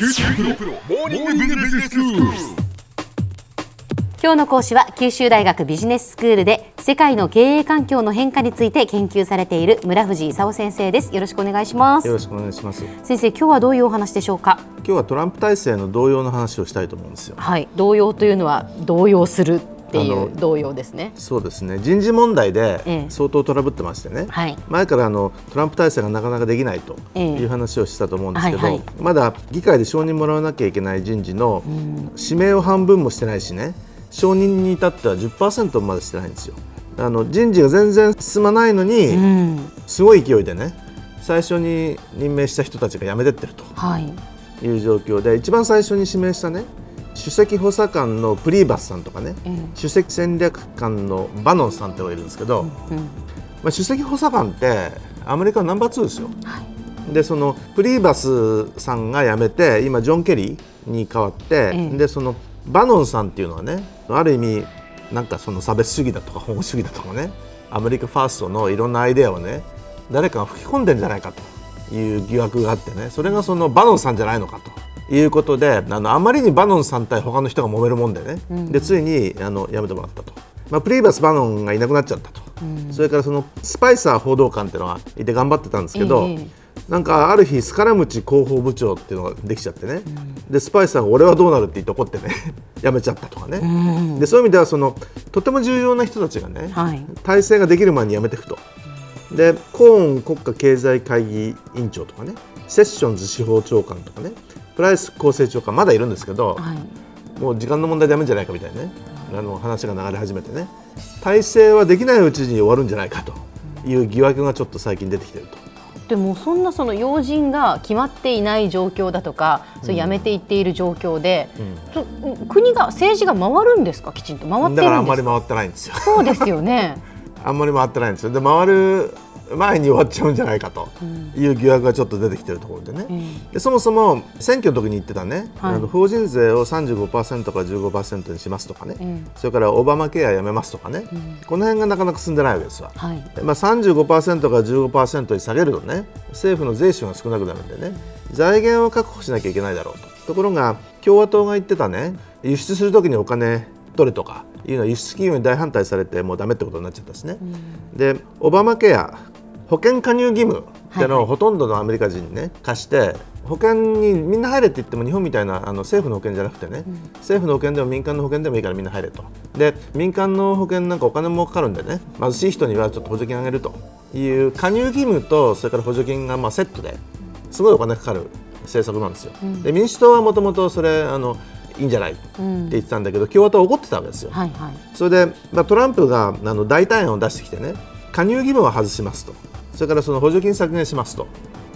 九州大学モーニングビジネススクール。今日の講師は九州大学ビジネススクールで世界の経営環境の変化について研究されている村藤勲先生ですよろしくお願いしますよろしくお願いします。先生今日はどういうお話でしょうか？今日はトランプ体制の動揺の話をしたいと思うんですよ。はい動揺というのは動揺するっていう動揺ですねそうですね。人事問題えでえ相当トラブってましてね。はい前からあのトランプ体制がなかなかできないとええいう話をしたと思うんですけど、はいはいまだ議会で承認もらわなきゃいけない人事の指名を半分もしてないしね、承認に至っては10%までしてないんですよ。あの人事が全然進まないのに、うんすごい勢いでね、最初に任命した人たちが辞めてってると。はいいう状況で一番最初に指名したね首席補佐官のプリーバスさんとかね、ええ。首席戦略官のバノンさんってのがいるんですけど、うんまあ、首席補佐官ってアメリカのナンバー2ですよ。はい。でそのプリーバスさんが辞めて今ジョン・ケリーに代わって、ええ。でそのバノンさんっていうのはねある意味なんかその差別主義だとか保護主義だとかねアメリカファーストのいろんなアイデアをね誰かが吹き込んでんじゃないかという疑惑があってねそれがそのバノンさんじゃないのかということであのあまりにバノンさん対他の人が揉めるもんでね、でついにあの辞めてもらったと。まあ、プリーバス・バノンがいなくなっちゃったと、それからそのスパイサー報道官っていうのがいて頑張ってたんですけど、ええなんかある日スカラムチ広報部長っていうのができちゃってね、でスパイサーが俺はどうなるって言って怒ってね。辞めちゃったとかね、でそういう意味ではそのとても重要な人たちがね、はい。体制ができる前に辞めていくと。でコーン国家経済会議委員長とかねセッションズ司法長官とかねプライス厚生長官まだいるんですけど、はい。もう時間の問題でやめんじゃないかみたいなね。あの話が流れ始めてね。体制はできないうちに終わるんじゃないかという疑惑がちょっと最近出てきてると。でもそんなその要人が決まっていない状況だとか、それやめていっている状況で、そ国が政治が回るんですか？きちんと。回っていだからあるんですか？んまり回ってないんですよ。そうですよね。あんまり回ってないんですよ。で回る前に終わっちゃうんじゃないかと。いう疑惑がちょっと出てきてるところでね。でそもそも選挙の時に言ってたね、はい。あの法人税を35%から15%にしますとかね、んそれからオバマケアやめますとかね、この辺がなかなか進んでないわけですわ。はい。まあ、35%から15%に下げるとね。政府の税収が少なくなるんでね。財源を確保しなきゃいけないだろうと。ところが共和党が言ってたね。輸出するときにお金取れとかいうのは輸出企業に大反対されてもうダメってことになっちゃったしね、でオバマケア保険加入義務ってのをほとんどのアメリカ人にね貸して保険にみんな入れって言っても日本みたいなあの政府の保険じゃなくてね、政府の保険でも民間の保険でもいいからみんな入れと。で民間の保険なんかお金もかかるんでね貧しい人にはちょっと補助金あげるという加入義務とそれから補助金がまあセットですごいお金かかる政策なんですよ。で民主党はもともとそれあのいいんじゃないって言ってたんだけど、共和党は怒ってたわけですよ。はいはい。それで、まあ、トランプがあの代替案を出してきてね加入義務は外しますとそれからその補助金削減しますと。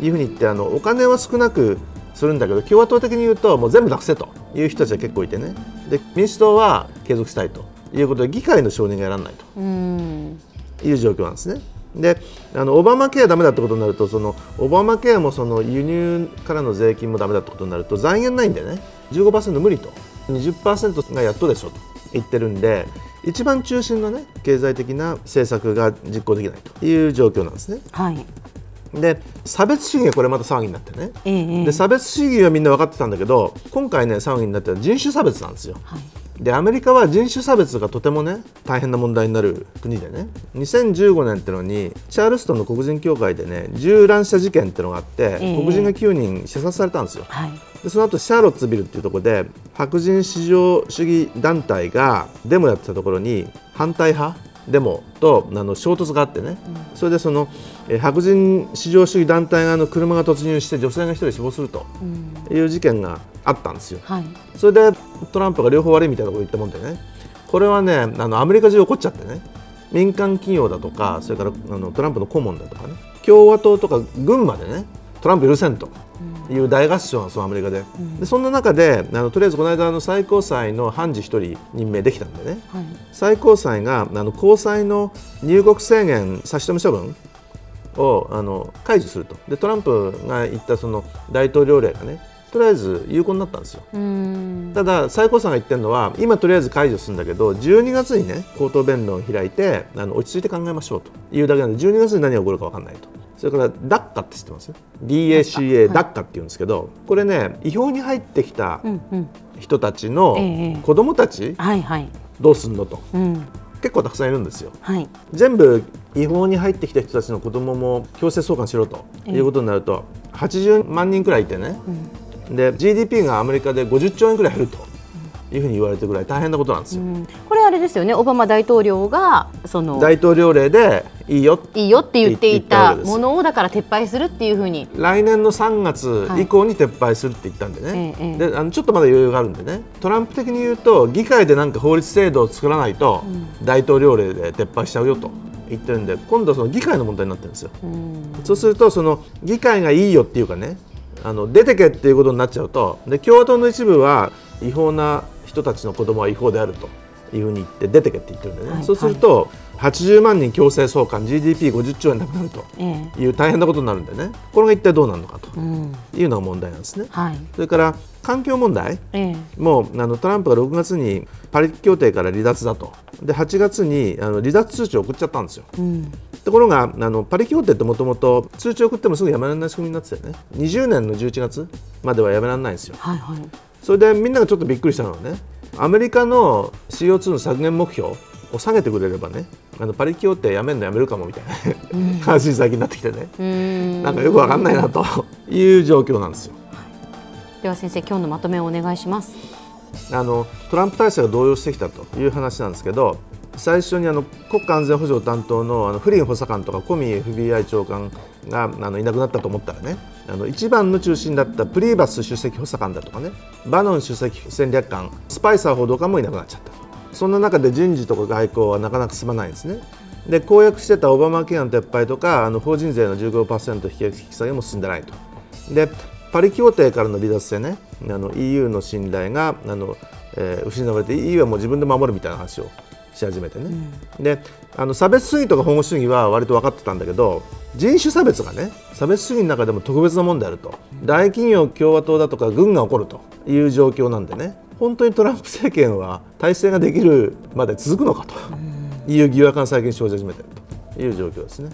いうふうに言ってあのお金は少なくするんだけど共和党的に言うともう全部なくせという人たちは結構いてね。で民主党は継続したいということで議会の承認がやらないと。うん。いう状況なんですね。であのオバマケアダメだってことになるとそのオバマケアもその輸入からの税金もダメだってことになると財源ないんでね。15%無理と。20%がやっとでしょと言ってるんで一番中心のね経済的な政策が実行できないという状況なんですね。はいで差別主義がこれまた騒ぎになってね。えで差別主義はみんな分かってたんだけど今回ね騒ぎになってる人種差別なんですよ。はいでアメリカは人種差別がとてもね大変な問題になる国でね2015年ってのにチャールストンの黒人協会でね銃乱射事件ってのがあって、ええ黒人が9人射殺されたんですよはいでその後シャーロッツビルっていうところで白人至上主義団体がデモやってたところに反対派デモとあの衝突があってね、それでそのえー白人至上主義団体側の車が突入して女性が1人死亡するという事件があったんですよ。はい。それでトランプが両方悪いみたいなこと言ったもんでね。これはねあのアメリカ中起こっちゃってね。民間企業だとかそれからあのトランプの顧問だとかね。共和党とか軍までねトランプ許せんという大合唱なんですよアメリカで,、でそんな中であのとりあえずこの間あの最高裁の判事1人任命できたんでね。はい。最高裁があの高裁の入国制限差し止め処分をあの解除すると。でトランプが言ったその大統領令がねとりあえず有効になったんですよ。うん。ただ最高裁が言ってるのは今とりあえず解除するんだけど12月にね口頭弁論を開いてあの落ち着いて考えましょうというだけなので12月に何が起こるか分かんないとそれから DACA って知ってます？DACA、DACA って言うんですけどこれね違法に入ってきた人たちのええ子供たちはいはい。どうすんのと。うん。結構たくさんいるんですよ。はい。全部違法に入ってきた人たちの子供も強制送還しろということになると80万人くらいいてね、で GDP がアメリカで50兆円くらい減るというふうに言われてるぐらい大変なことなんですよ。うん。これあれですよね。オバマ大統領がその大統領令でいいよ。いいよって言っていたものをだから撤廃するっていうふうに。来年の3月以降に撤廃するって言ったんでね、ええええ。であのちょっとまだ余裕があるんでね。トランプ的に言うと議会でなんか法律制度を作らないと、大統領令で撤廃しちゃうよと言ってるんで今度はその議会の問題になってるんですよ。そうするとその議会がいいよっていうかねあの出てけっていうことになっちゃうとで共和党の一部は違法な人たちの子供は違法であるというふうに言って出てけって言ってるんでね、はい。そうすると80万人強制送還 GDP50 兆円なくなるとええ。いう大変なことになるんでね。これが一体どうなるのかとうん。いうのが問題なんですね。はい。それから環境問題。ええ。もうあのトランプが6月にパリ協定から離脱だと。で8月にあの離脱通知を送っちゃったんですよ。うん。ところがあのパリ協定ってもともと通知を送ってもすぐやめられない仕組みになってたよね。20年の11月まではやめられないんですよ。はいはい。それでみんながちょっとびっくりしたのはねアメリカの CO2 の削減目標を下げてくれればねあのパリ協定やめるのやめるかもみたいな話に最近なってきてね。うん。なんかよくわかんないなという状況なんですよ。では先生今日のまとめをお願いします。あのトランプ体制が動揺してきたという話なんですけど最初にあの国家安全保障担当のあのフリン補佐官とかコミ FBI 長官があのいなくなったと思ったらねあの一番の中心だったプリーバス首席補佐官だとかねバノン首席戦略官スパイサー報道官もいなくなっちゃったそんな中で人事とか外交はなかなか進まないんですね。で公約してたオバマケアの撤廃とかあの法人税の15%引き引き下げも進んでないと。でパリ協定からの離脱でねあの EU の信頼があの、えー失われて EU はもう自分で守るみたいな話をし始めてね、であの差別主義とか保護主義は割と分かってたんだけど人種差別がね差別主義の中でも特別なもんであると。大企業共和党だとか軍が起こるという状況なんでね本当にトランプ政権は体制ができるまで続くのかという疑惑が最近生じ始めているという状況ですね。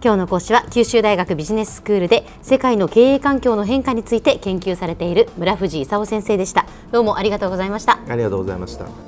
今日の講師は九州大学ビジネススクールで世界の経営環境の変化について研究されている村藤勲先生でしたどうもありがとうございましたありがとうございました。